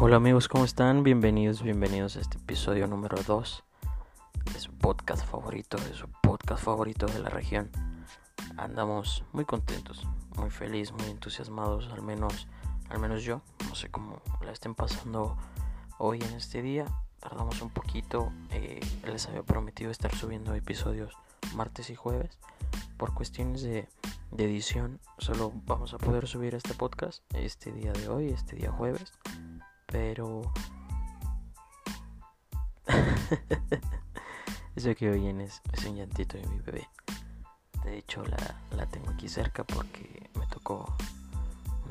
Hola amigos, ¿cómo están? Bienvenidos, bienvenidos a este episodio número 2 de su podcast favorito, de su podcast favorito de la región. Andamos muy contentos, muy felices, muy entusiasmados, al menos, al menos yo. No sé cómo la estén pasando hoy en este día. Tardamos un poquito, eh, les había prometido estar subiendo episodios martes y jueves. Por cuestiones de, edición, solo vamos a poder subir este podcast este día de hoy, este día jueves pero... Eso que oyen es, es, un llantito de mi bebé. De hecho la, la, tengo aquí cerca porque me tocó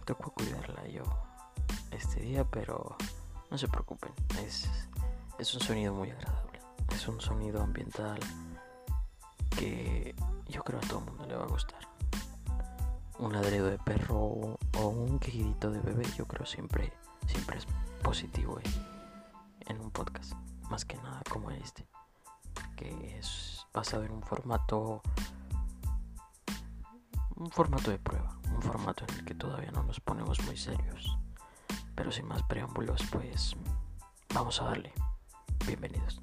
tocó cuidarla yo este día, pero no se preocupen, es, es un sonido muy agradable. Es un sonido ambiental que yo creo a todo el mundo le va a gustar. Un ladrido de perro o un quejidito de bebé, yo creo siempre, siempre es positivo en, un podcast, más que nada como este, que es basado en un formato, un formato de prueba, formato en el que todavía no nos ponemos muy serios. Pero sin más preámbulos, pues vamos a darle. Bienvenidos.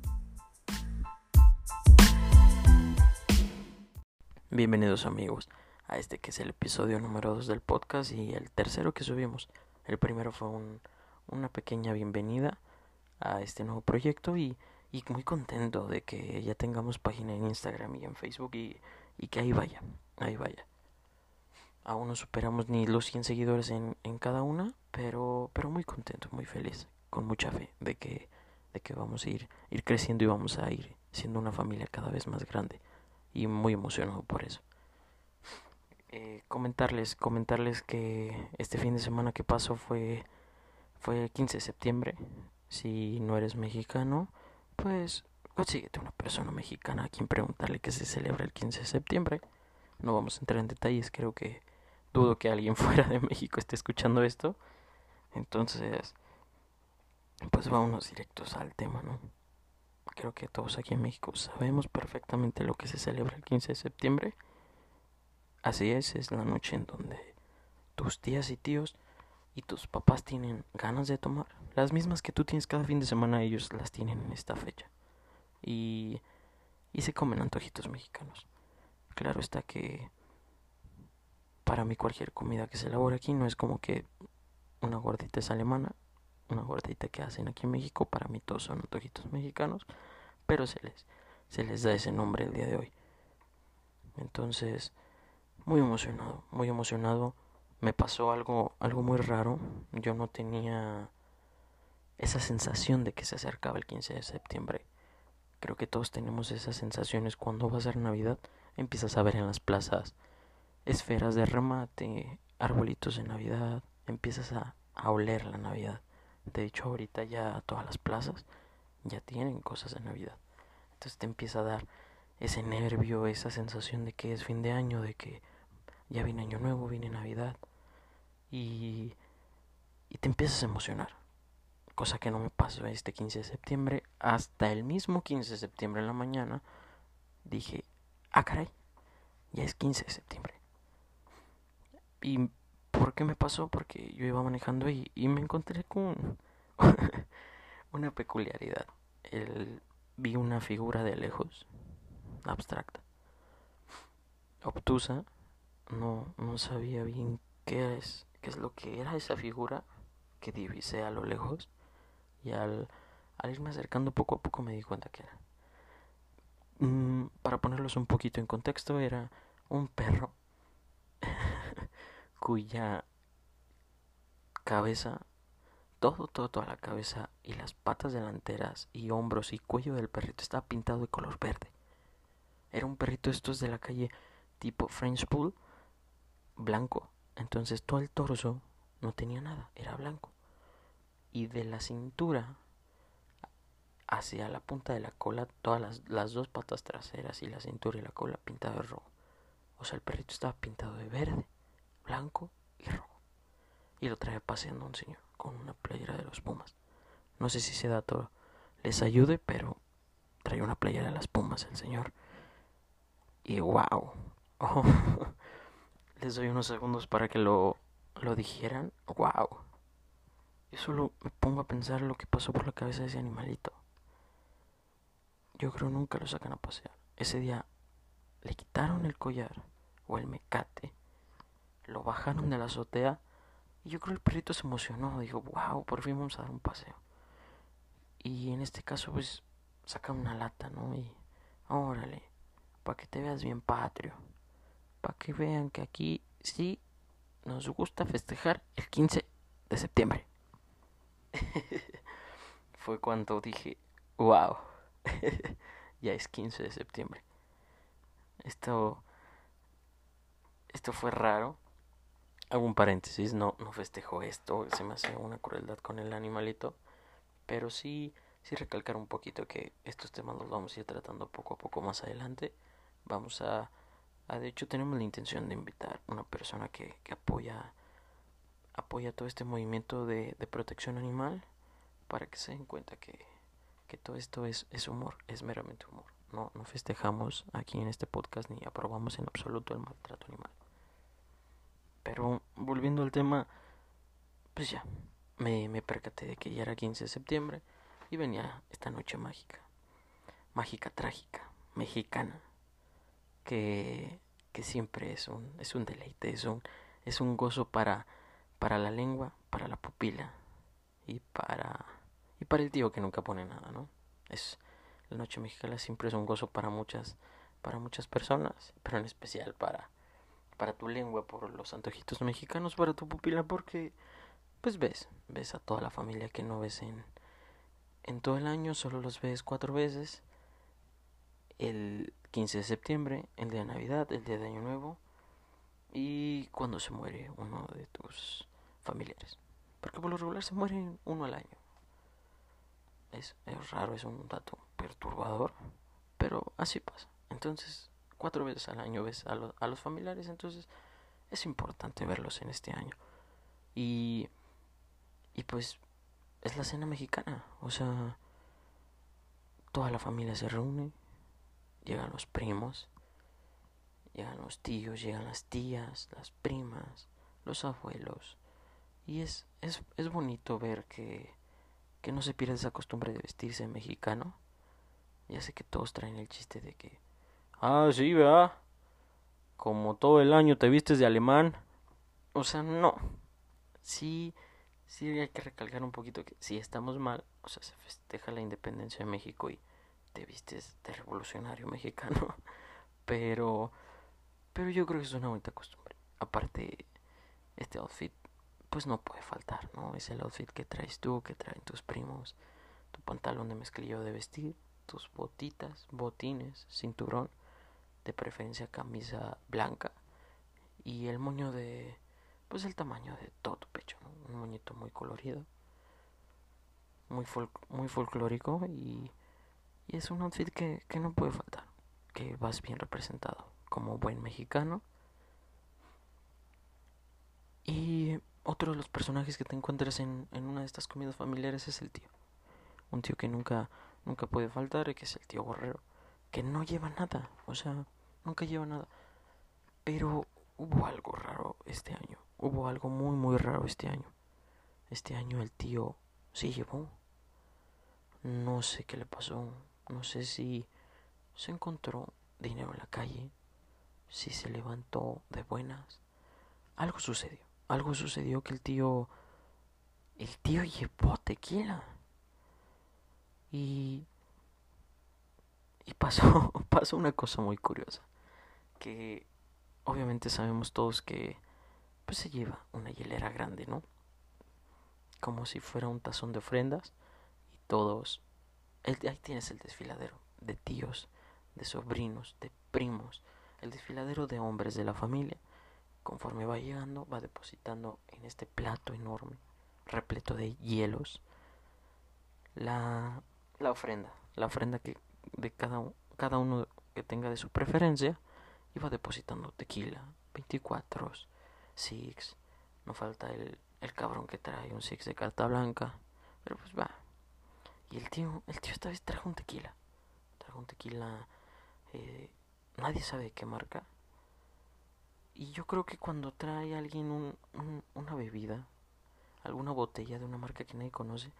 Bienvenidos amigos a este que es el episodio número 2 del podcast y el tercero que subimos. El primero fue un una pequeña bienvenida a este nuevo proyecto y, muy contento de que ya tengamos página en Instagram y en Facebook y, que ahí vaya, ahí vaya. Aún no superamos ni los 100 seguidores en, en cada una, pero, pero muy contento, muy feliz, con mucha fe de que, de que vamos a ir, ir creciendo y vamos a ir siendo una familia cada vez más grande y muy emocionado por eso. Eh, comentarles, comentarles que este fin de semana que pasó fue fue el 15 de septiembre. Si no eres mexicano, pues consíguete una persona mexicana a quien preguntarle que se celebra el 15 de septiembre. No vamos a entrar en detalles, creo que dudo que alguien fuera de México esté escuchando esto. Entonces, pues vámonos directos al tema, ¿no? Creo que todos aquí en México sabemos perfectamente lo que se celebra el 15 de septiembre. Así es, es la noche en donde tus tías y tíos y tus papás tienen ganas de tomar, las mismas que tú tienes cada fin de semana, ellos las tienen en esta fecha. Y, y se comen antojitos mexicanos. Claro está que para mí cualquier comida que se elabora aquí no es como que una gordita es alemana, una gordita que hacen aquí en México, para mí todos son antojitos mexicanos, pero se les, se les da ese nombre el día de hoy. Entonces, muy emocionado, muy emocionado me pasó algo, algo muy raro. Yo no tenía esa sensación de que se acercaba el 15 de septiembre. Creo que todos tenemos esas sensaciones cuando va a ser Navidad. Empiezas a ver en las plazas esferas de remate, arbolitos de Navidad. Empiezas a, a oler la Navidad. De hecho, ahorita ya todas las plazas ya tienen cosas de Navidad. Entonces te empieza a dar ese nervio, esa sensación de que es fin de año, de que ya viene año nuevo, viene Navidad y, y te empiezas a emocionar. Cosa que no me pasó este 15 de septiembre. Hasta el mismo 15 de septiembre en la mañana dije, ah caray, ya es 15 de septiembre. ¿Y por qué me pasó? Porque yo iba manejando y, y me encontré con una peculiaridad. Vi una figura de lejos, abstracta, obtusa, no, no sabía bien qué es qué es lo que era esa figura que divisé a lo lejos y al, al irme acercando poco a poco me di cuenta que era. Mm, para ponerlos un poquito en contexto, era un perro cuya cabeza, todo, todo, toda la cabeza y las patas delanteras y hombros y cuello del perrito estaba pintado de color verde. Era un perrito estos de la calle tipo French Pool, blanco, entonces todo el torso no tenía nada, era blanco. Y de la cintura hacia la punta de la cola, todas las, las dos patas traseras y la cintura y la cola pintadas de rojo. O sea, el perrito estaba pintado de verde, blanco y rojo. y lo trae paseando un señor con una playera de los Pumas. No sé si ese dato les ayude, pero trae una playera de las Pumas el señor. Y wow. les doy unos segundos para que lo, lo dijeran. Wow. Yo solo me pongo a pensar lo que pasó por la cabeza de ese animalito. Yo creo nunca lo sacan a pasear. Ese día le quitaron el collar o el mecate, lo bajaron de la azotea y yo creo el perrito se emocionó, dijo, wow, por fin vamos a dar un paseo. Y en este caso pues saca una lata, ¿no? Y órale, para que te veas bien patrio, para que vean que aquí sí nos gusta festejar el 15 de septiembre. Fue cuando dije, wow, ya es 15 de septiembre. Esto, esto fue raro. Hago un paréntesis, no, no festejo esto, se me hace una crueldad con el animalito, pero sí, sí recalcar un poquito que estos temas los vamos a ir tratando poco a poco más adelante. Vamos a, de hecho tenemos la intención de invitar una persona que, apoya, apoya todo este movimiento de, de protección animal para que se den cuenta que, que todo esto es, es humor, es meramente humor no, no festejamos aquí en este podcast ni aprobamos en absoluto el maltrato animal. Pero volviendo al tema, pues ya, me, me percaté de que ya era 15 de septiembre y venía esta noche mágica, mágica trágica, mexicana, que, que siempre es un, es un deleite, es un, es un gozo para, para la lengua, para la pupila y para, y para el tío que nunca pone nada, ¿no? Es, la noche mexicana siempre es un gozo para muchas, para muchas personas, pero en especial para, para tu lengua, por los antojitos mexicanos, para tu pupila, porque pues ves, ves a toda la familia que no ves en, en todo el año, solo los ves cuatro veces, el 15 de septiembre, el día de Navidad, el día de Año Nuevo y cuando se muere uno de tus familiares. Porque por lo regular se muere uno al año. Es, es raro, es un dato perturbador, pero así pasa. Entonces, cuatro veces al año ves a, a los familiares, entonces es importante verlos en este año. Y, y pues es la cena mexicana, o sea, toda la familia se reúne, llegan los primos, llegan los tíos, llegan las tías, las primas, los abuelos. Y es, es, es bonito ver que, que no se pierda esa costumbre de vestirse mexicano ya sé que todos traen el chiste de que, ah, sí, ¿verdad? Como todo el año te vistes de alemán. O sea, no. Sí, sí hay que recalcar un poquito que si estamos mal, o sea, se festeja la independencia de México y te vistes de revolucionario mexicano. Pero, pero yo creo que es una bonita costumbre. Aparte, este outfit, pues no puede faltar, ¿no? Es el outfit que traes tú, que traen tus primos, tu pantalón de mezclillo de vestir tus botitas, botines, cinturón, de preferencia camisa blanca y el moño de, pues el tamaño de todo tu pecho, un moñito muy colorido, muy, muy folclórico y, y, es un outfit que, que no puede faltar, que vas bien representado como buen mexicano. Y otro de los personajes que te encuentras en, en una de estas comidas familiares es el tío. Un tío que nunca nunca puede faltar, que es el tío Borrero, que no lleva nada, o sea, nunca lleva nada. Pero hubo algo raro este año, hubo algo muy, muy raro este año. Este año el tío sí llevó. No sé qué le pasó, no sé si se encontró dinero en la calle, si se levantó de buenas. Algo sucedió, algo sucedió que el tío... El tío llevó tequila. Y, y pasó, pasó una cosa muy curiosa, que obviamente sabemos todos que pues se lleva una hielera grande, ¿no? Como si fuera un tazón de ofrendas y todos, ahí tienes el desfiladero de tíos, de sobrinos, de primos, el desfiladero de hombres de la familia. Conforme va llegando, va depositando en este plato enorme, repleto de hielos, la la ofrenda, la ofrenda que de cada, cada uno que tenga de su preferencia, iba depositando tequila, 24, six, no falta el, el cabrón que trae un six de carta blanca. Pero pues va. Y el tío, el tío esta vez trajo un tequila. Trajo un tequila. Eh, nadie sabe de qué marca. Y yo creo que cuando trae alguien un, una bebida, alguna botella de una marca que nadie conoce,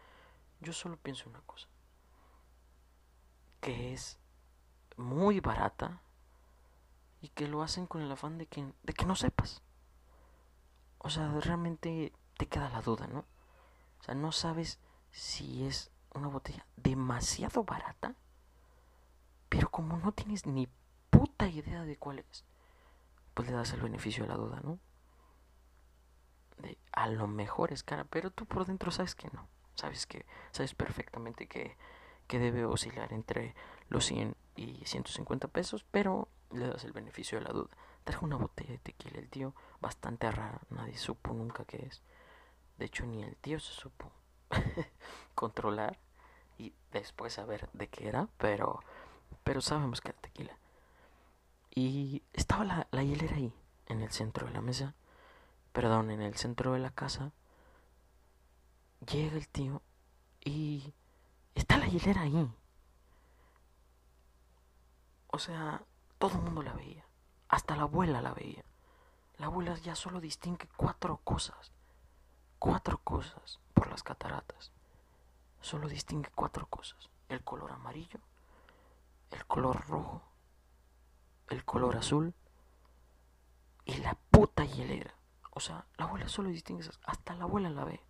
yo solo pienso una cosa. Que es muy barata y que lo hacen con el afán de que, de que no sepas. O sea, realmente te queda la duda, ¿no? O sea, no sabes si es una botella demasiado barata, pero como no tienes ni puta idea de cuál es, pues le das el beneficio de la duda, ¿no? A lo mejor es cara, pero tú por dentro sabes que no. Sabes que sabes perfectamente que, que debe oscilar entre los 100 y 150 pesos, pero le das el beneficio de la duda. Trajo una botella de tequila el tío, bastante rara, nadie supo nunca qué es. De hecho, ni el tío se supo controlar y después saber de qué era, pero, pero sabemos que era tequila. Y estaba la, la hielera ahí, en el centro de la mesa, perdón, en el centro de la casa. Llega el tío y está la hielera ahí. O sea, todo el mundo la veía. Hasta la abuela la veía. La abuela ya solo distingue cuatro cosas. Cuatro cosas por las cataratas. Solo distingue cuatro cosas. El color amarillo, el color rojo, el color azul y la puta hielera. O sea, la abuela solo distingue esas. Hasta la abuela la ve.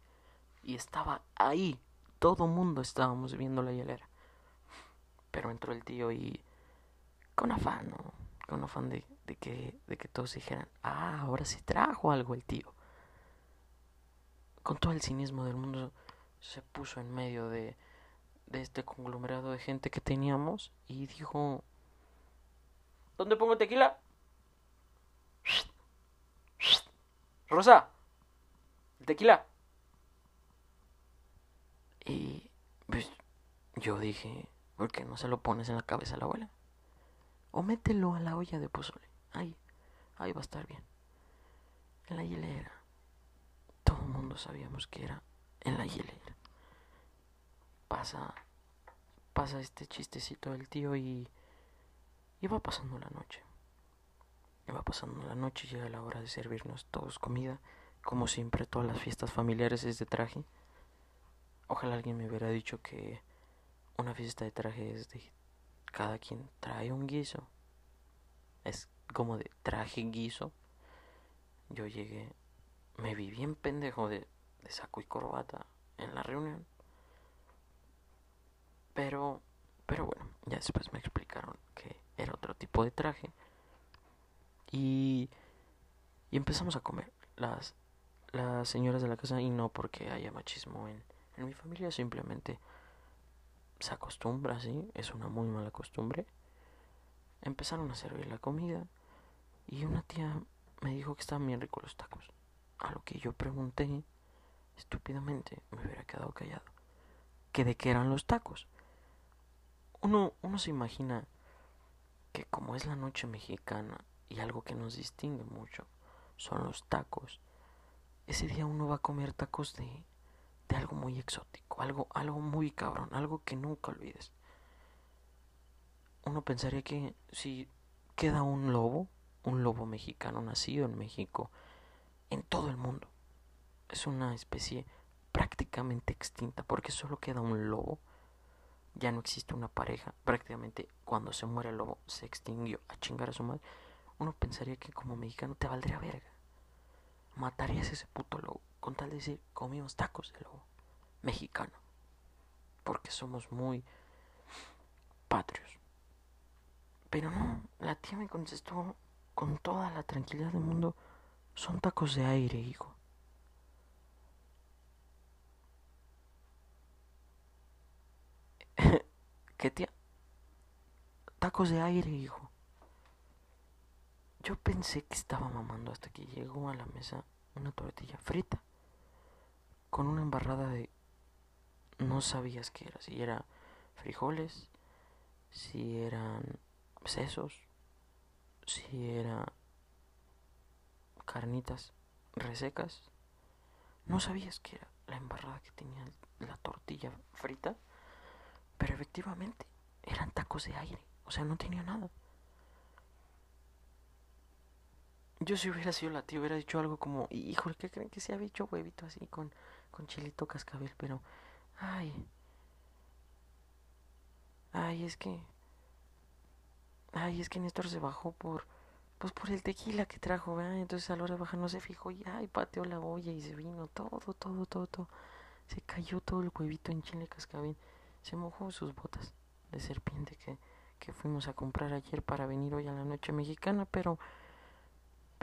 Y estaba ahí. Todo mundo estábamos viendo la hielera. Pero entró el tío y con afán, ¿no? Con afán de, que, de que todos dijeran, ah, ahora sí trajo algo el tío. Con todo el cinismo del mundo se puso en medio de, de este conglomerado de gente que teníamos y dijo, ¿dónde pongo tequila? Rosa, el tequila. Y pues yo dije, ¿por qué no se lo pones en la cabeza a la abuela? O mételo a la olla de pozole. Ahí, ahí va a estar bien. En la hielera. Todo el mundo sabíamos que era en la hielera. Pasa, pasa este chistecito del tío y, y va pasando la noche. Y va pasando la noche, llega la hora de servirnos todos comida. Como siempre, todas las fiestas familiares es de traje. Ojalá alguien me hubiera dicho que una fiesta de traje es de cada quien trae un guiso. Es como de traje guiso. Yo llegué, me vi bien pendejo de, de saco y corbata en la reunión. Pero, pero bueno, ya después me explicaron que era otro tipo de traje. Y, y empezamos a comer las, las señoras de la casa y no porque haya machismo en, en mi familia, simplemente se acostumbra, ¿sí? Es una muy mala costumbre. Empezaron a servir la comida y una tía me dijo que estaban bien ricos los tacos. A lo que yo pregunté, estúpidamente, me hubiera quedado callado. ¿Que de qué eran los tacos? Uno, uno se imagina que como es la noche mexicana y algo que nos distingue mucho son los tacos, ese día uno va a comer tacos de de algo muy exótico, algo, algo muy cabrón, algo que nunca olvides. Uno pensaría que si queda un lobo, un lobo mexicano nacido en México, en todo el mundo, es una especie prácticamente extinta, porque solo queda un lobo, ya no existe una pareja, prácticamente cuando se muere el lobo se extinguió a chingar a su madre, uno pensaría que como mexicano te valdría verga, matarías ese puto lobo con tal de decir comimos tacos de lobo mexicano, porque somos muy patrios. Pero no, la tía me contestó con toda la tranquilidad del mundo, son tacos de aire, hijo. ¿Qué tía? Tacos de aire, hijo. Yo pensé que estaba mamando hasta que llegó a la mesa una tortilla frita con una embarrada de... No sabías qué era, si era frijoles, si eran sesos, si eran carnitas resecas, no sabías que era la embarrada que tenía la tortilla frita, pero efectivamente eran tacos de aire, o sea, no tenía nada. Yo si hubiera sido la tía hubiera dicho algo como, híjole, ¿qué creen que se había hecho huevito así con, con chilito cascabel? Pero, ay, ay, es que, ay, es que Néstor se bajó por, pues por el tequila que trajo, ¿verdad? Entonces a la hora de bajar no se fijó y, ay, pateó la olla y se vino todo, todo, todo, todo. Se cayó todo el huevito en chile cascabel. Se mojó sus botas de serpiente que, que fuimos a comprar ayer para venir hoy a la noche mexicana, pero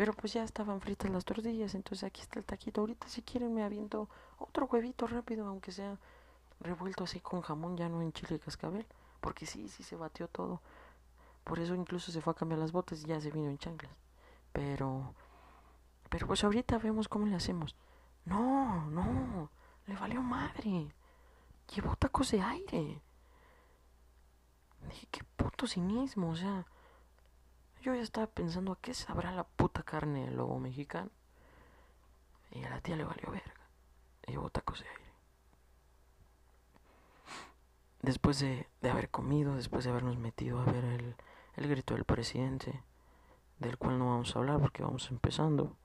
pero pues ya estaban fritas las tortillas, entonces aquí está el taquito. Ahorita si quieren me aviento otro huevito rápido, aunque sea revuelto así con jamón, ya no en chile cascabel. Porque sí, sí se batió todo. Por eso incluso se fue a cambiar las botas y ya se vino en chanclas. Pero... Pero pues ahorita vemos cómo le hacemos. No, no, le valió madre. Llevó tacos de aire. Dije, qué puto cinismo, o sea... Yo ya estaba pensando a qué sabrá la puta carne del lobo mexicano. Y a la tía le valió verga. Y llevó tacos de aire. Después de, de, haber comido, después de habernos metido a ver el, el grito del presidente, del cual no vamos a hablar porque vamos empezando.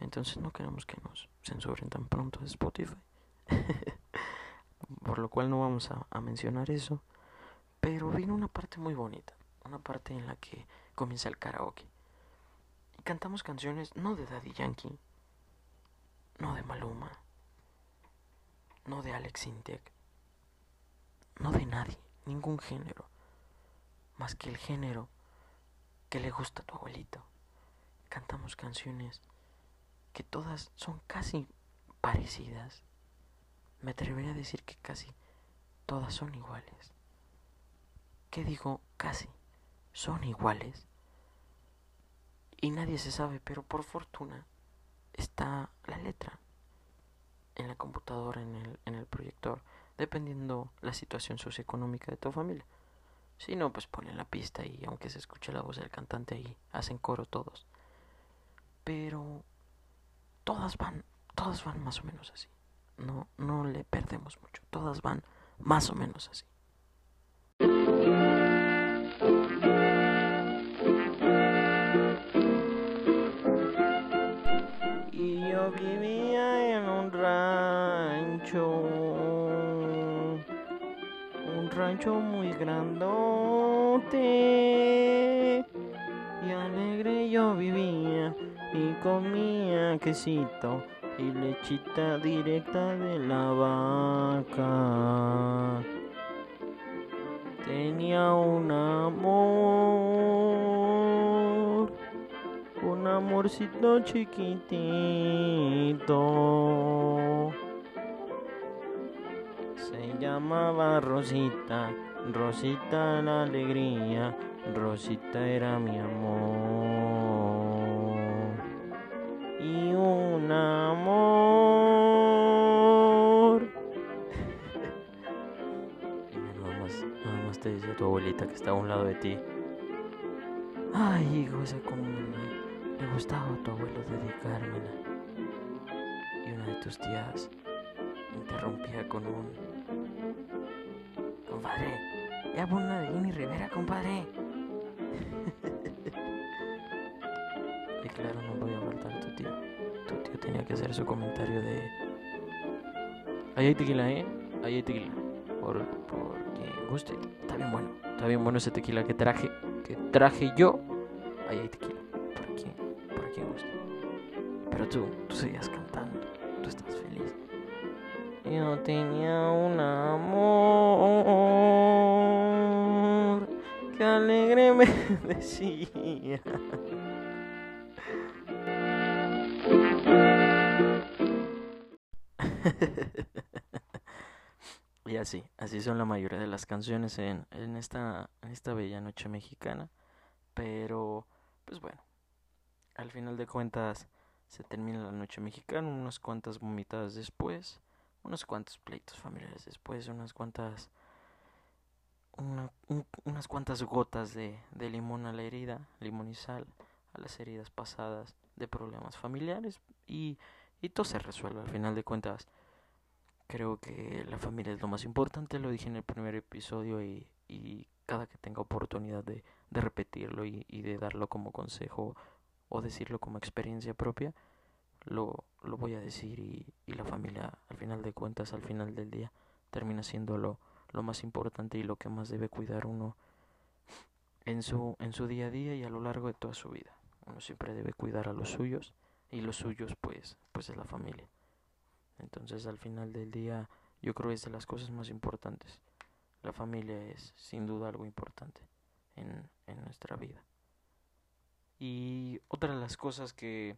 Entonces no queremos que nos censuren tan pronto de Spotify. Por lo cual no vamos a, a mencionar eso. Pero vino una parte muy bonita. Una parte en la que comienza el karaoke. Y cantamos canciones no de Daddy Yankee, no de Maluma, no de Alex Intec, no de nadie, ningún género, más que el género que le gusta a tu abuelito. Cantamos canciones que todas son casi parecidas. Me atrevería a decir que casi todas son iguales. ¿Qué digo casi? Son iguales y nadie se sabe, pero por fortuna está la letra en la computadora, en el, en el proyector, dependiendo la situación socioeconómica de tu familia. Si no, pues ponen la pista y aunque se escuche la voz del cantante ahí, hacen coro todos. Pero todas van, todas van más o menos así. No, no le perdemos mucho. Todas van más o menos así. Un rancho muy grandote. Y alegre yo vivía y comía quesito y lechita directa de la vaca. Tenía un amor un amorcito chiquitito. Llamaba Rosita, Rosita la alegría, Rosita era mi amor. Y un amor. y nada más, nada más te dice tu abuelita que está a un lado de ti. Ay, hijo, esa comida le gustaba a tu abuelo dedicármela. Y una de tus tías interrumpía con un... Compadre, ya pon una de Rivera, compadre. y claro, no voy a faltar tu tío. Tu tío tenía que hacer su comentario de... Ahí hay tequila, ¿eh? Ahí hay tequila. Por, por quien guste. Está bien bueno. Está bien bueno ese tequila que traje. Que traje yo. Ahí hay tequila. Pero tú, tú seguías cantando, tú estás feliz. Yo tenía un amor que alegre me decía. y así, así son la mayoría de las canciones en, en, esta, esta bella noche mexicana. Pero, pues bueno, al final de cuentas se termina la noche mexicana, unas cuantas vomitadas después, unos cuantos pleitos familiares después, unas cuantas unas cuantas gotas de, de limón a la herida, limón y sal a las heridas pasadas de problemas familiares y, y todo se resuelve. Al final de cuentas, creo que la familia es lo más importante, lo dije en el primer episodio y, y cada que tenga oportunidad de, de repetirlo y, y, de darlo como consejo o decirlo como experiencia propia, lo, lo voy a decir y, y la familia al final de cuentas, al final del día, termina siendo lo más importante y lo que más debe cuidar uno en su, en su día a día y a lo largo de toda su vida. Uno siempre debe cuidar a los suyos y los suyos pues, pues es la familia. Entonces al final del día yo creo que es de las cosas más importantes. La familia es sin duda algo importante en, en nuestra vida. Y otra de las cosas que,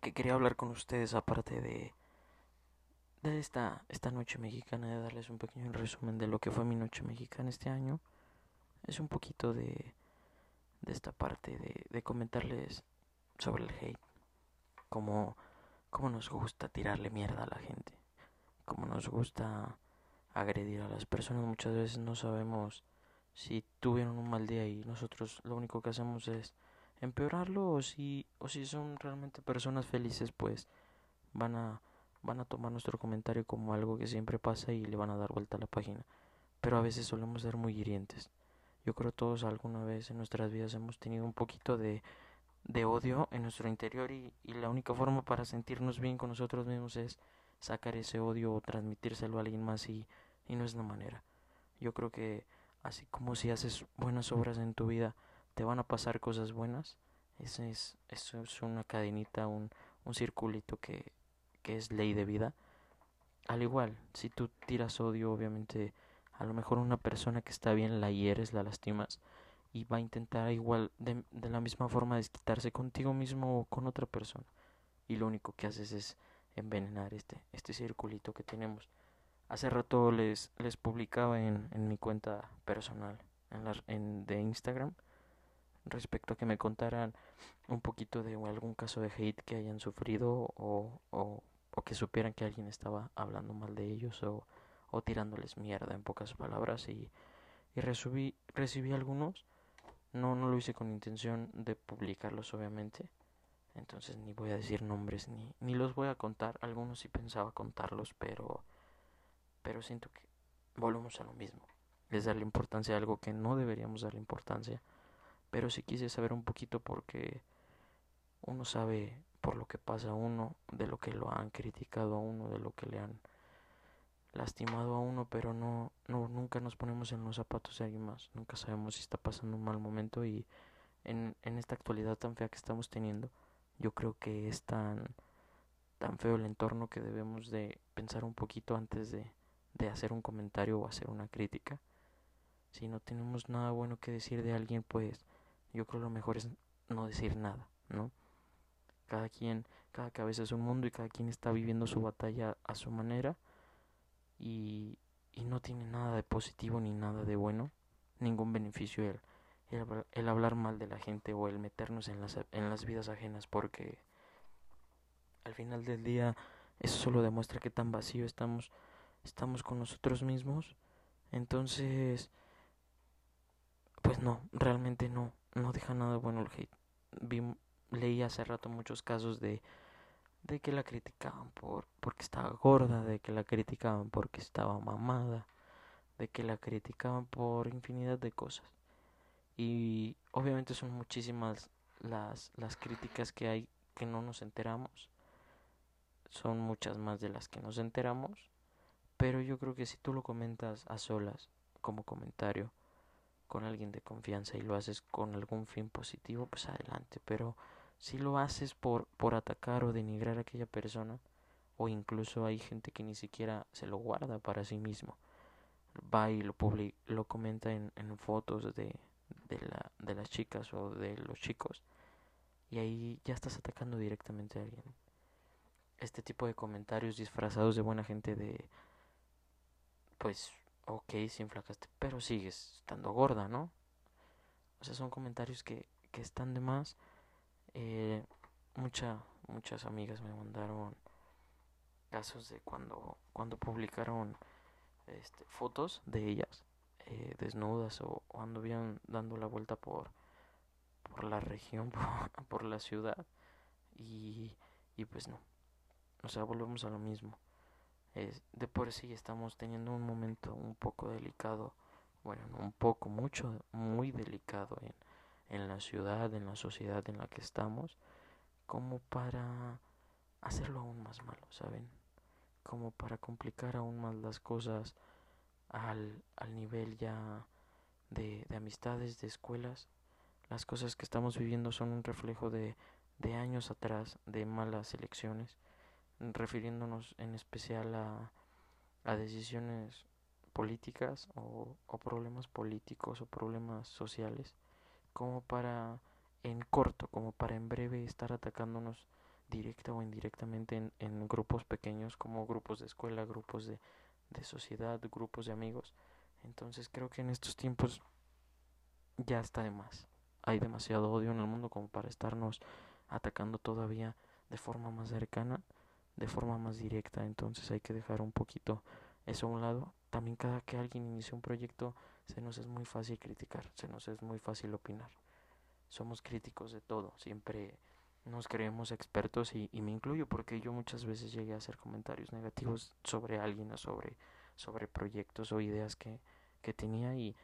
que quería hablar con ustedes aparte de, de esta, esta noche mexicana, de darles un pequeño resumen de lo que fue mi noche mexicana este año, es un poquito de, de esta parte de, comentarles sobre el hate, como cómo nos gusta tirarle mierda a la gente, cómo nos gusta agredir a las personas. Muchas veces no sabemos si tuvieron un mal día y nosotros lo único que hacemos es empeorarlo o si o si son realmente personas felices, pues van a van a tomar nuestro comentario como algo que siempre pasa y le van a dar vuelta a la página. Pero a veces solemos ser muy hirientes. Yo creo todos alguna vez en nuestras vidas hemos tenido un poquito de, de odio en nuestro interior y, y la única forma para sentirnos bien con nosotros mismos es sacar ese odio o transmitírselo a alguien más y, y no es la manera. Yo creo que así como si haces buenas obras en tu vida, te van a pasar cosas buenas. Eso es, eso es una cadenita, un, un circulito que, que es ley de vida. Al igual, si tú tiras odio, obviamente, a lo mejor una persona que está bien la hieres, la lastimas y va a intentar igual de, de la misma forma desquitarse contigo mismo o con otra persona. Y lo único que haces es envenenar este, este circulito que tenemos. Hace rato les, les publicaba en, en mi cuenta personal en la, en, de Instagram respecto a que me contaran un poquito de algún caso de hate que hayan sufrido o, o o que supieran que alguien estaba hablando mal de ellos o, o tirándoles mierda en pocas palabras y, y recibí, recibí algunos. No no lo hice con intención de publicarlos obviamente. Entonces ni voy a decir nombres ni, ni los voy a contar. Algunos sí pensaba contarlos pero pero siento que volvemos a lo mismo. Es darle importancia a algo que no deberíamos darle importancia. Pero sí quise saber un poquito porque uno sabe por lo que pasa a uno, de lo que lo han criticado a uno, de lo que le han lastimado a uno, pero no, no nunca nos ponemos en los zapatos de alguien más, nunca sabemos si está pasando un mal momento y en, en esta actualidad tan fea que estamos teniendo, yo creo que es tan tan feo el entorno que debemos de pensar un poquito antes de, de hacer un comentario o hacer una crítica. Si no tenemos nada bueno que decir de alguien, pues yo creo lo mejor es no decir nada, ¿no? Cada quien, cada cabeza es un mundo y cada quien está viviendo su batalla a su manera y, y no tiene nada de positivo ni nada de bueno, ningún beneficio el, el, hablar mal de la gente o el meternos en las, en las vidas ajenas porque al final del día eso solo demuestra que tan vacío estamos, estamos con nosotros mismos, entonces pues no, realmente no, no deja nada bueno el hate. Leí hace rato muchos casos de de que la criticaban por porque estaba gorda, de que la criticaban porque estaba mamada, de que la criticaban por infinidad de cosas. Y obviamente son muchísimas las las críticas que hay que no nos enteramos. Son muchas más de las que nos enteramos, pero yo creo que si tú lo comentas a solas como comentario con alguien de confianza y lo haces con algún fin positivo, pues adelante, pero si lo haces por, por atacar o denigrar a aquella persona, o incluso hay gente que ni siquiera se lo guarda para sí mismo, va y lo, publica, lo comenta en, en fotos de, de, la, de las chicas o de los chicos, y ahí ya estás atacando directamente a alguien. Este tipo de comentarios disfrazados de buena gente de, pues, ok, si enflacaste, pero sigues estando gorda, ¿no? O sea, son comentarios que, que están de más eh, mucha, muchas amigas me mandaron casos de cuando, cuando publicaron este, fotos de ellas eh, desnudas o, o, anduvieron dando la vuelta por, por la región, por, por la ciudad y, y pues no, o sea, volvemos a lo mismo. Es, de por sí estamos teniendo un momento un poco delicado, bueno, un poco, mucho, muy delicado en, en la ciudad, en la sociedad en la que estamos, como para hacerlo aún más malo, ¿saben? Como para complicar aún más las cosas al, al nivel ya de, de amistades, de escuelas. Las cosas que estamos viviendo son un reflejo de, de años atrás, de malas elecciones, refiriéndonos en especial a, a decisiones políticas o, o problemas políticos o problemas sociales, como para en corto, como para en breve estar atacándonos directa o indirectamente en, en grupos pequeños como grupos de escuela, grupos de, de sociedad, grupos de amigos. Entonces creo que en estos tiempos ya está de más. Hay demasiado odio en el mundo como para estarnos atacando todavía de forma más cercana, de forma más directa. Entonces hay que dejar un poquito eso a un lado. También cada que alguien inicia un proyecto se nos es muy fácil criticar, se nos es muy fácil opinar. Somos críticos de todo, siempre nos creemos expertos y, y, me incluyo porque yo muchas veces llegué a hacer comentarios negativos sobre alguien o sobre, sobre proyectos o ideas que, que tenía y,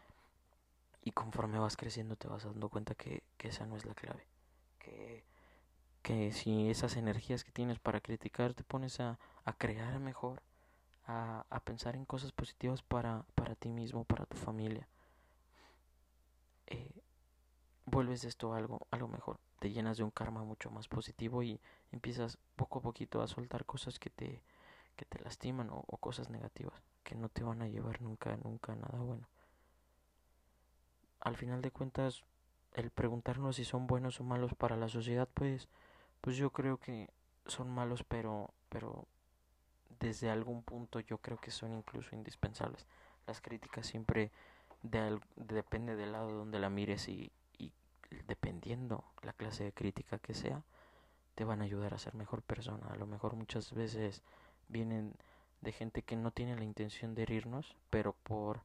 y conforme vas creciendo te vas dando cuenta que, que esa no es la clave. Que, que si esas energías que tienes para criticar te pones a, a crear mejor, a, a pensar en cosas positivas para, para ti mismo, para tu familia, eh, vuelves esto algo, algo mejor te llenas de un karma mucho más positivo y empiezas poco a poquito a soltar cosas que te, que te lastiman o, o cosas negativas que no te van a llevar nunca, nunca a nada bueno. Al final de cuentas, el preguntarnos si son buenos o malos para la sociedad, pues, pues yo creo que son malos, pero, pero desde algún punto yo creo que son incluso indispensables. Las críticas siempre de, depende del lado donde la mires y, dependiendo la clase de crítica que sea, te van a ayudar a ser mejor persona. A lo mejor muchas veces vienen de gente que no tiene la intención de herirnos, pero por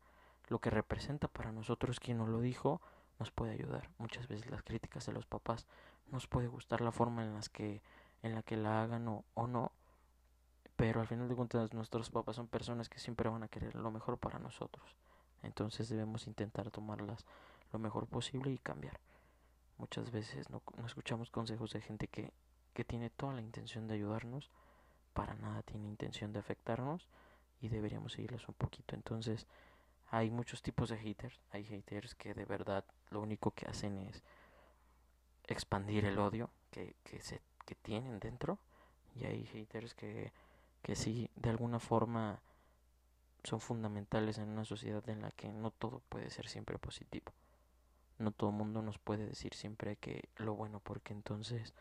lo que representa para nosotros quien nos lo dijo, nos puede ayudar. Muchas veces las críticas de los papás nos puede gustar la forma en las que en la que la hagan o, o no, pero al final de cuentas nuestros papás son personas que siempre van a querer lo mejor para nosotros. Entonces debemos intentar tomarlas lo mejor posible y cambiar. Muchas veces no, no escuchamos consejos de gente que, que tiene toda la intención de ayudarnos, para nada tiene intención de afectarnos y deberíamos seguirlos un poquito. Entonces, hay muchos tipos de haters. Hay haters que de verdad lo único que hacen es expandir el odio que, que, se, que tienen dentro. Y hay haters que, que sí, de alguna forma son fundamentales en una sociedad en la que no todo puede ser siempre positivo. No todo el mundo nos puede decir siempre que lo bueno porque entonces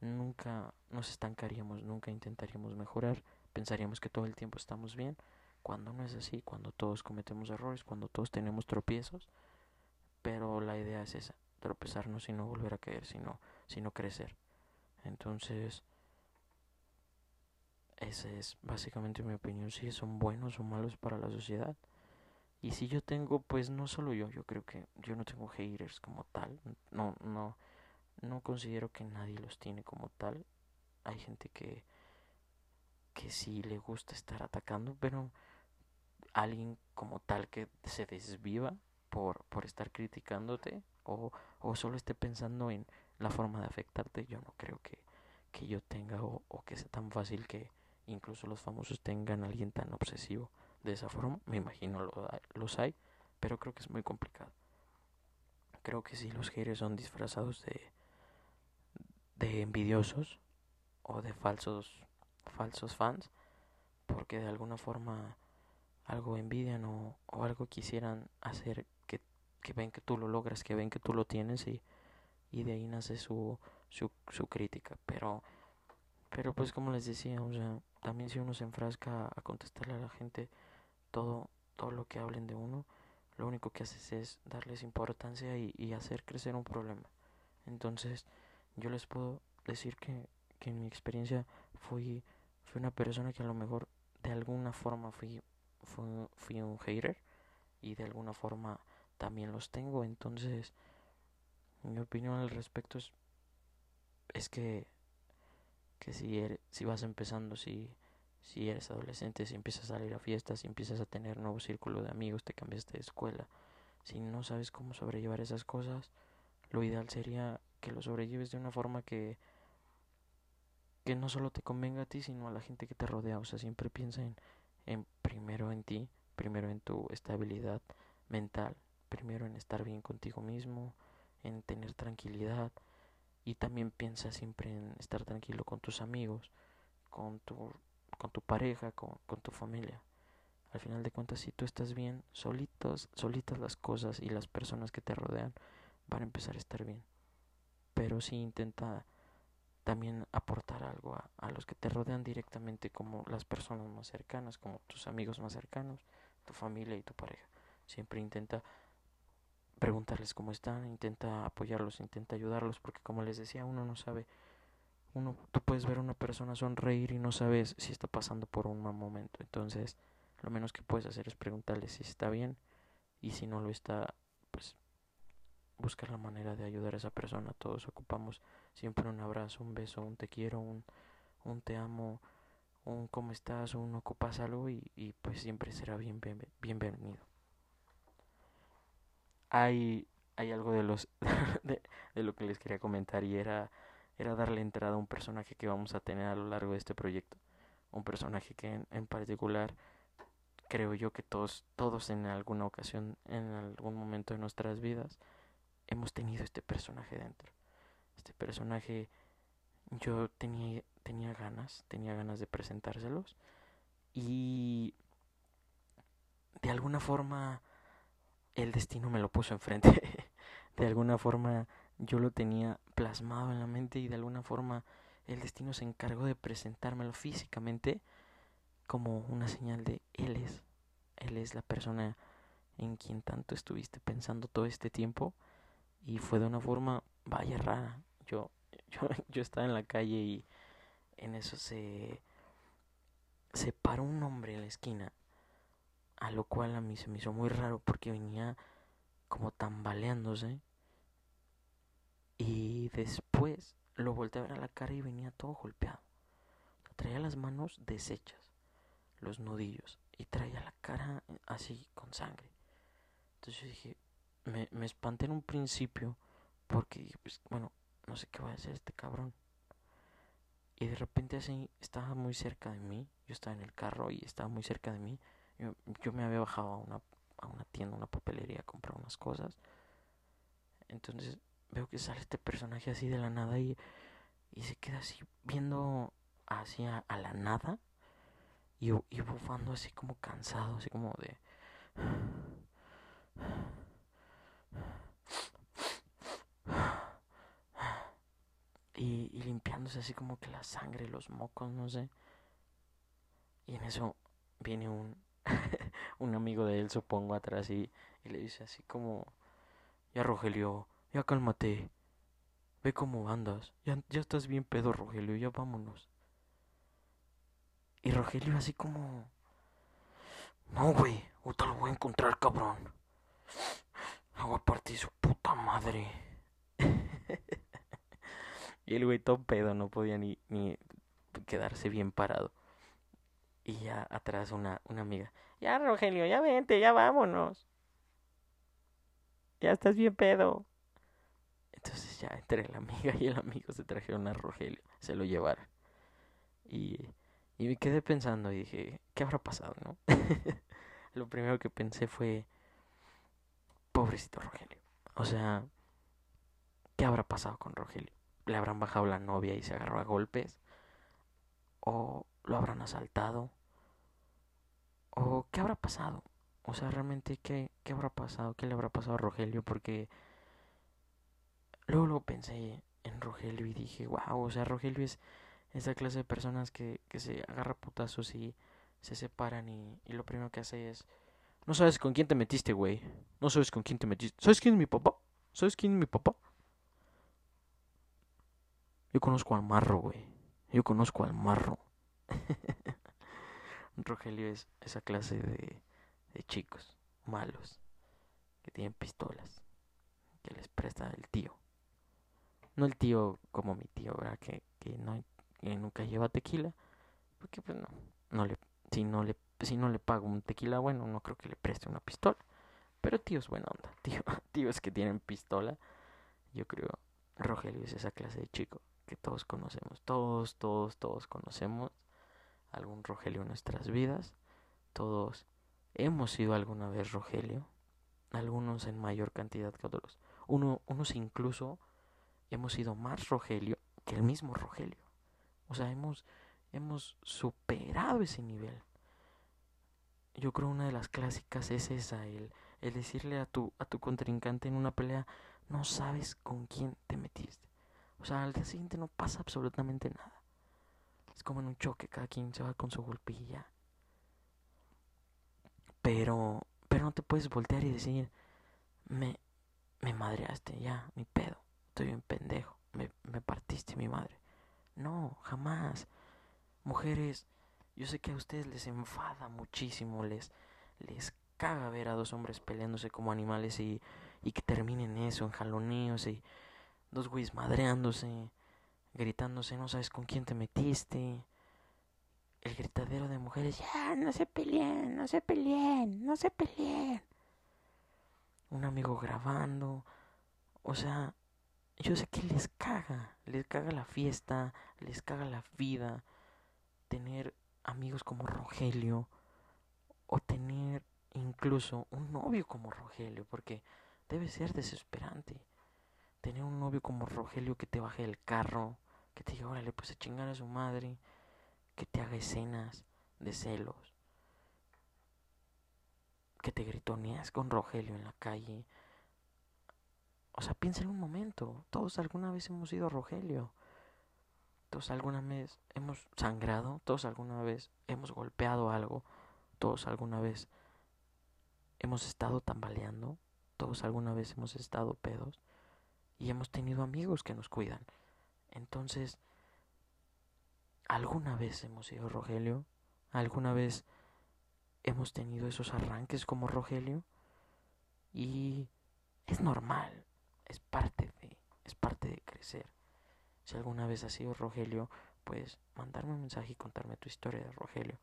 nunca nos estancaríamos, nunca intentaríamos mejorar, pensaríamos que todo el tiempo estamos bien, cuando no es así, cuando todos cometemos errores, cuando todos tenemos tropiezos, pero la idea es esa, tropezarnos y no volver a caer, sino, sino crecer. Entonces, esa es básicamente mi opinión, si son buenos o malos para la sociedad. Y si yo tengo, pues no solo yo, yo creo que yo no tengo haters como tal, no, no, no considero que nadie los tiene como tal. Hay gente que, que sí le gusta estar atacando, pero alguien como tal que se desviva por, por estar criticándote o, o solo esté pensando en la forma de afectarte, yo no creo que, que yo tenga o, o que sea tan fácil que incluso los famosos tengan a alguien tan obsesivo de esa forma. Me imagino lo, los hay, pero creo que es muy complicado. Creo que si los haters son disfrazados de, de envidiosos o de falsos, falsos fans, porque de alguna forma algo envidian o, o algo quisieran hacer que, que, ven que tú lo logras, que ven que tú lo tienes y, y de ahí nace su, su, su crítica. Pero, pero pues como les decía, o sea, también si uno se enfrasca a contestarle a la gente todo, todo lo que hablen de uno, lo único que haces es darles importancia y, hacer crecer un problema. Entonces, yo les puedo decir que, que en mi experiencia fui, fui una persona que a lo mejor de alguna forma fui, fui, fui un hater y de alguna forma también los tengo. Entonces, mi opinión al respecto es, es que que si, eres, si vas empezando, si, si eres adolescente, si empiezas a salir a fiestas, si empiezas a tener nuevo círculo de amigos, te cambiaste de escuela, si no sabes cómo sobrellevar esas cosas, lo ideal sería que lo sobrelleves de una forma que que no solo te convenga a ti, sino a la gente que te rodea. O sea, siempre piensa en, en primero en ti, primero en tu estabilidad mental, primero en estar bien contigo mismo, en tener tranquilidad y también piensa siempre en estar tranquilo con tus amigos, con tu, con tu pareja, con, con tu familia. Al final de cuentas, si tú estás bien, solitos, solitas las cosas y las personas que te rodean van a empezar a estar bien. Pero si intenta también aportar algo a, los que te rodean directamente como las personas más cercanas, como tus amigos más cercanos, tu familia y tu pareja. Siempre intenta preguntarles cómo están, intenta apoyarlos, intenta ayudarlos, porque como les decía, uno no sabe, uno, tú puedes ver a una persona sonreír y no sabes si está pasando por un mal momento. Entonces, lo menos que puedes hacer es preguntarle si está bien y si no lo está, pues buscar la manera de ayudar a esa persona. Todos ocupamos siempre un abrazo, un beso, un te quiero, un, un te amo, un cómo estás, un ocupas algo y, y pues siempre será bien, bien, bienvenido. Hay, hay algo de, los de, lo que les quería comentar y era, era darle entrada a un personaje que vamos a tener a lo largo de este proyecto. Un personaje que en, en particular creo yo que todos, todos en alguna ocasión, en algún momento de nuestras vidas, hemos tenido este personaje dentro. Este personaje yo tenía, tenía ganas, tenía ganas de presentárselos y de alguna forma el destino me lo puso enfrente. de alguna forma yo lo tenía plasmado en la mente y de alguna forma el destino se encargó de presentármelo físicamente como una señal de él es, él es la persona en quien tanto estuviste pensando todo este tiempo y fue de una forma vaya rara. Yo, yo, yo estaba en la calle y en eso se, se paró un hombre en la esquina, a lo cual a mí se me hizo muy raro porque venía como tambaleándose y después lo volteé a ver a la cara y venía todo golpeado. Traía las manos deshechas, los nudillos y traía la cara así con sangre. Entonces yo dije, me, me espanté en un principio porque, pues, bueno, no sé qué va a hacer este cabrón. Y de repente así estaba muy cerca de mí, yo estaba en el carro y estaba muy cerca de mí. Yo, yo me había bajado a una, a una tienda, una papelería a comprar unas cosas. Entonces veo que sale este personaje así de la nada y, y se queda así viendo hacia a la nada y, y bufando así como cansado, así como de... Y, y, limpiándose así como que la sangre, los mocos, no sé. Y en eso viene un, un amigo de él, supongo, atrás y, y, le dice así como, ya Rogelio, ya cálmate, ve cómo andas, ya, ya estás bien pedo Rogelio, ya vámonos. Y Rogelio así como, no, güey, ahorita lo voy a encontrar, cabrón. Voy a su puta madre. y el güey todo pedo no podía ni, ni quedarse bien parado. Y ya atrás una, una amiga. Ya, Rogelio, ya vente, ya vámonos. Ya estás bien pedo. Entonces ya entre la amiga y el amigo se trajeron a Rogelio. Se lo llevaron. Y, y me quedé pensando y dije, ¿qué habrá pasado, no? Lo primero que pensé fue, pobrecito Rogelio. O sea, ¿qué habrá pasado con Rogelio? ¿Le habrán bajado la novia y se agarró a golpes? ¿O lo habrán asaltado? ¿O qué habrá pasado? O sea, realmente, ¿qué, qué habrá pasado? ¿Qué le habrá pasado a Rogelio? Porque luego, luego pensé en Rogelio y dije, wow, o sea, Rogelio es esa clase de personas que, que se agarra putazos y se separan y, y lo primero que hace es no sabes con quién te metiste, güey. No sabes con quién te metiste. ¿Sabes quién es mi papá? ¿Sabes quién es mi papá? Yo conozco al marro, güey. Yo conozco al marro. Rogelio es esa clase de, de chicos malos que tienen pistolas que les presta el tío. No el tío como mi tío, ¿verdad? Que, que, no, que nunca lleva tequila, porque pues no, no le, si no le, si no le pago un tequila bueno, no creo que le preste una pistola. Pero tío es buena onda, tío, tíos que tienen pistola, yo creo, Rogelio es esa clase de chico que todos conocemos, todos, todos, todos conocemos algún Rogelio en nuestras vidas, todos hemos sido alguna vez Rogelio, algunos en mayor cantidad que otros, Uno, unos incluso hemos sido más Rogelio que el mismo Rogelio, o sea, hemos, hemos superado ese nivel. Yo creo una de las clásicas es esa, el, el decirle a tu, a tu contrincante en una pelea, no sabes con quién te metiste. O sea, al día siguiente no pasa absolutamente nada. Es como en un choque, cada quien se va con su golpilla. Pero, pero no te puedes voltear y decir, me, me madreaste, ya, mi pedo, estoy bien pendejo, me, me partiste mi madre. No, jamás. Mujeres, yo sé que a ustedes les enfada muchísimo, les, les caga ver a dos hombres peleándose como animales y, y que terminen eso, en jaloneos y dos güeyes madreándose, gritándose, no sabes con quién te metiste. El gritadero de mujeres, ya, no se peleen, no se peleen, no se peleen. Un amigo grabando, o sea, yo sé que les caga, les caga la fiesta, les caga la vida, tener amigos como Rogelio, o tener incluso un novio como Rogelio, porque debe ser desesperante tener un novio como Rogelio que te baje del carro, que te diga, órale, pues a chingar a su madre, que te haga escenas de celos, que te gritoneas con Rogelio en la calle. O sea, piensa en un momento, todos alguna vez hemos sido Rogelio. Todos alguna vez hemos sangrado, todos alguna vez hemos golpeado algo, todos alguna vez hemos estado tambaleando, todos alguna vez hemos estado pedos y hemos tenido amigos que nos cuidan. Entonces, ¿alguna vez hemos sido Rogelio? ¿Alguna vez hemos tenido esos arranques como Rogelio? Y es normal, es parte de, es parte de crecer. Si alguna vez has sido Rogelio, pues mandarme un mensaje y contarme tu historia de Rogelio.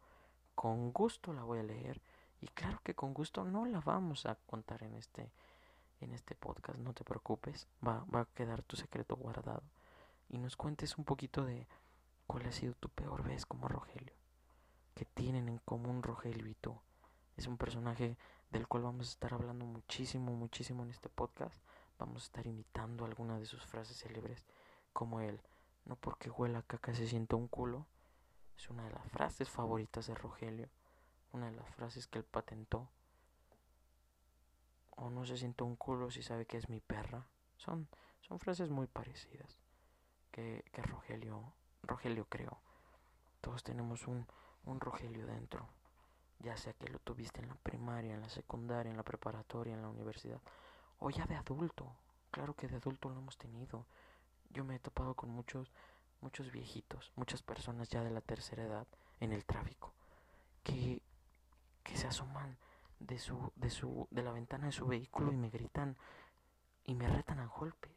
Con gusto la voy a leer y claro que con gusto no la vamos a contar en este en este podcast, no te preocupes, va, va a quedar tu secreto guardado. Y nos cuentes un poquito de cuál ha sido tu peor vez como Rogelio. ¿Qué tienen en común Rogelio y tú? Es un personaje del cual vamos a estar hablando muchísimo, muchísimo en este podcast. Vamos a estar imitando algunas de sus frases célebres, como el no porque huela caca se sienta un culo. Es una de las frases favoritas de Rogelio, una de las frases que él patentó o no se siente un culo si sabe que es mi perra. Son, son frases muy parecidas que, Rogelio, Rogelio creó. Todos tenemos un, Rogelio dentro, ya sea que lo tuviste en la primaria, en la secundaria, en la preparatoria, en la universidad, o ya de adulto. Claro que de adulto lo hemos tenido. Yo me he topado con muchos, muchos viejitos, muchas personas ya de la tercera edad en el tráfico, que, que se asoman de su, de su, de la ventana de su vehículo y me gritan y me retan al golpe.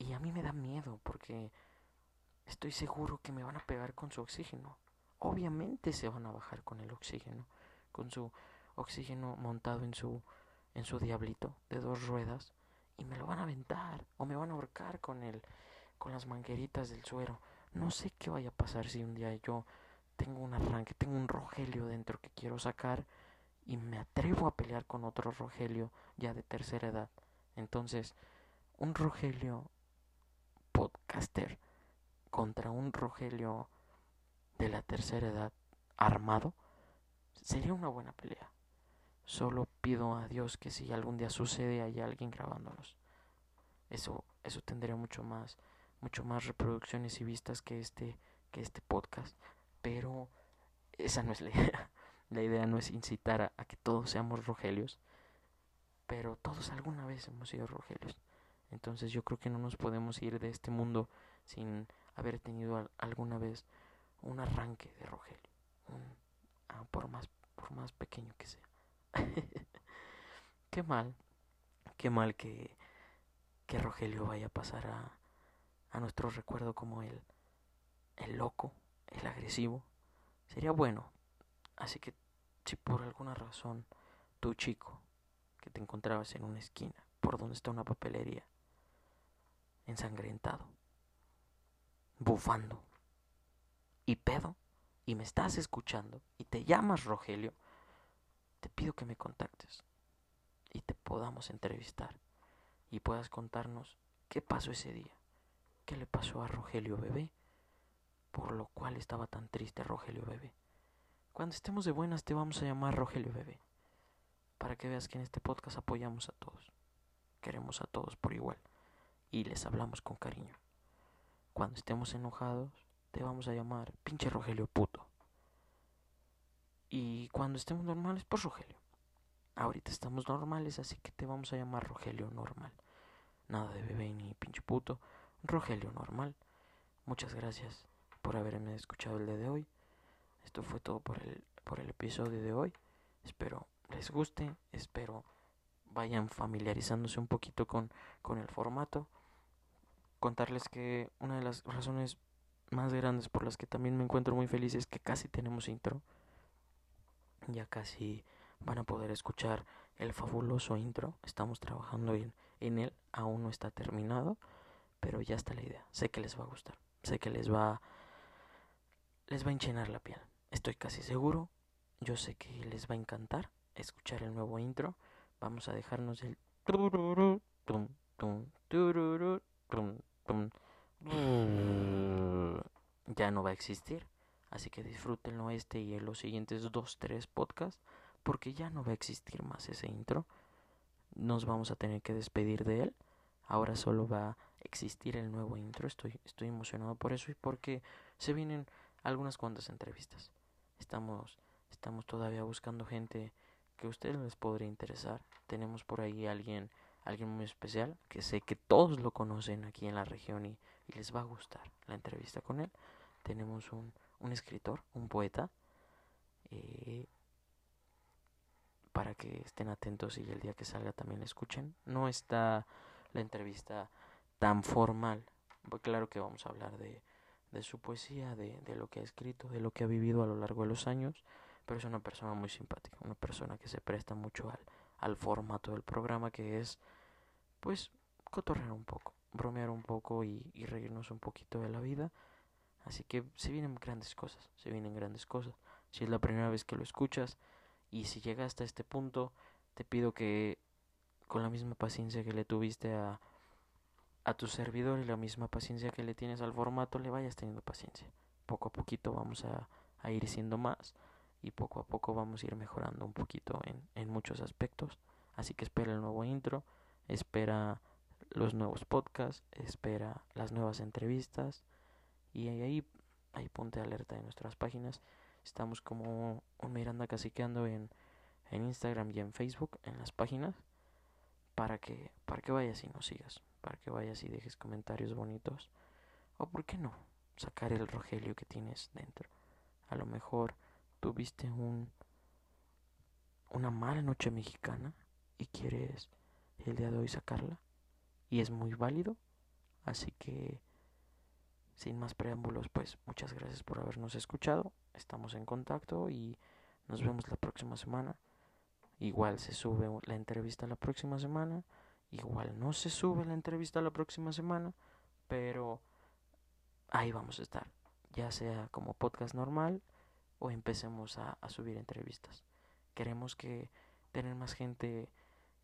Y a mí me da miedo porque estoy seguro que me van a pegar con su oxígeno. Obviamente se van a bajar con el oxígeno, con su oxígeno montado en su en su diablito de dos ruedas y me lo van a aventar o me van a ahorcar con el con las mangueritas del suero. No sé qué vaya a pasar si un día yo tengo un arranque, tengo un Rogelio dentro que quiero sacar y me atrevo a pelear con otro Rogelio ya de tercera edad. Entonces, un Rogelio podcaster contra un Rogelio de la tercera edad armado sería una buena pelea. Solo pido a Dios que si algún día sucede haya alguien grabándonos. Eso eso tendría mucho más mucho más reproducciones y vistas que este que este podcast pero esa no es la idea. La idea no es incitar a, que todos seamos Rogelios, pero todos alguna vez hemos sido Rogelios. Entonces yo creo que no nos podemos ir de este mundo sin haber tenido alguna vez un arranque de Rogelio, ah, por más por más pequeño que sea. qué mal, qué mal que que Rogelio vaya a pasar a a nuestro recuerdo como el, el loco, el agresivo, sería bueno. Así que si por alguna razón tu chico que te encontrabas en una esquina, por donde está una papelería, ensangrentado, bufando y pedo, y me estás escuchando y te llamas Rogelio, te pido que me contactes y te podamos entrevistar y puedas contarnos qué pasó ese día, qué le pasó a Rogelio Bebé, por lo cual estaba tan triste Rogelio Bebé. Cuando estemos de buenas te vamos a llamar Rogelio Bebé, para que veas que en este podcast apoyamos a todos, queremos a todos por igual y les hablamos con cariño. Cuando estemos enojados te vamos a llamar pinche Rogelio puto. Y cuando estemos normales, pues Rogelio. Ahorita estamos normales, así que te vamos a llamar Rogelio normal. Nada de bebé ni pinche puto. Rogelio normal. Muchas gracias por haberme escuchado el día de hoy. Esto fue todo por el, por el episodio de hoy. Espero les guste, espero vayan familiarizándose un poquito con, con el formato. Contarles que una de las razones más grandes por las que también me encuentro muy feliz es que casi tenemos intro. Ya casi van a poder escuchar el fabuloso intro. Estamos trabajando en, en él, aún no está terminado, pero ya está la idea. Sé que les va a gustar, sé que les va, les va a enchenar la piel. Estoy casi seguro. Yo sé que les va a encantar escuchar el nuevo intro. Vamos a dejarnos el ya no va a existir. Así que disfrútenlo este y en los siguientes dos, tres podcasts porque ya no va a existir más ese intro. Nos vamos a tener que despedir de él. Ahora solo va a existir el nuevo intro. Estoy, estoy emocionado por eso y porque se vienen algunas cuantas entrevistas. Estamos, estamos todavía buscando gente que a ustedes les podría interesar. Tenemos por ahí alguien, alguien muy especial que sé que todos lo conocen aquí en la región y, les va a gustar la entrevista con él. Tenemos un, un escritor, un poeta. Eh, para que estén atentos y el día que salga también la escuchen. No está la entrevista tan formal. Pues claro que vamos a hablar de, de su poesía, de, de, lo que ha escrito, de lo que ha vivido a lo largo de los años, pero es una persona muy simpática, una persona que se presta mucho al, al formato del programa que es, pues, cotorrear un poco, bromear un poco y, y reírnos un poquito de la vida. Así que se vienen grandes cosas, se vienen grandes cosas. Si es la primera vez que lo escuchas, y si llega hasta este punto, te pido que con la misma paciencia que le tuviste a, a tu servidor y la misma paciencia que le tienes al formato, le vayas teniendo paciencia. Poco a poquito vamos a, a ir siendo más y poco a poco vamos a ir mejorando un poquito en, en muchos aspectos. Así que espera el nuevo intro, espera los nuevos podcasts, espera las nuevas entrevistas y ahí, ahí ponte alerta en nuestras páginas Estamos como un Miranda Caciqueando en, en Instagram y en Facebook, en las páginas, para que, para que vayas y nos sigas, para que vayas y dejes comentarios bonitos. O por qué no, sacar el Rogelio que tienes dentro. A lo mejor tuviste un una mala noche mexicana y quieres el día de hoy sacarla y es muy válido así que sin más preámbulos, pues muchas gracias por habernos escuchado. Estamos en contacto y nos vemos la próxima semana. Igual se sube la entrevista la próxima semana. Igual no se sube la entrevista la próxima semana. Pero ahí vamos a estar. Ya sea como podcast normal o empecemos a, subir entrevistas. Queremos que tener más gente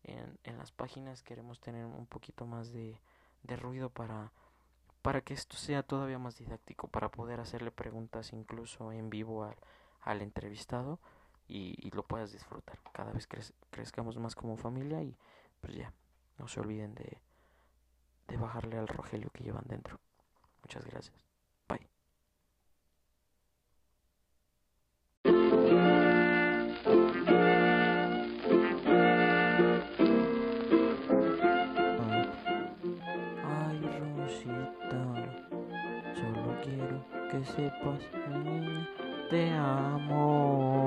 en, en las páginas. Queremos tener un poquito más de, ruido para para que esto sea todavía más didáctico, para poder hacerle preguntas incluso en vivo al, entrevistado y, lo puedas disfrutar. Cada vez cre crezcamos más como familia y pues ya, no se olviden de, de bajarle al Rogelio que llevan dentro. Muchas gracias. Que sepas, niña, te amo.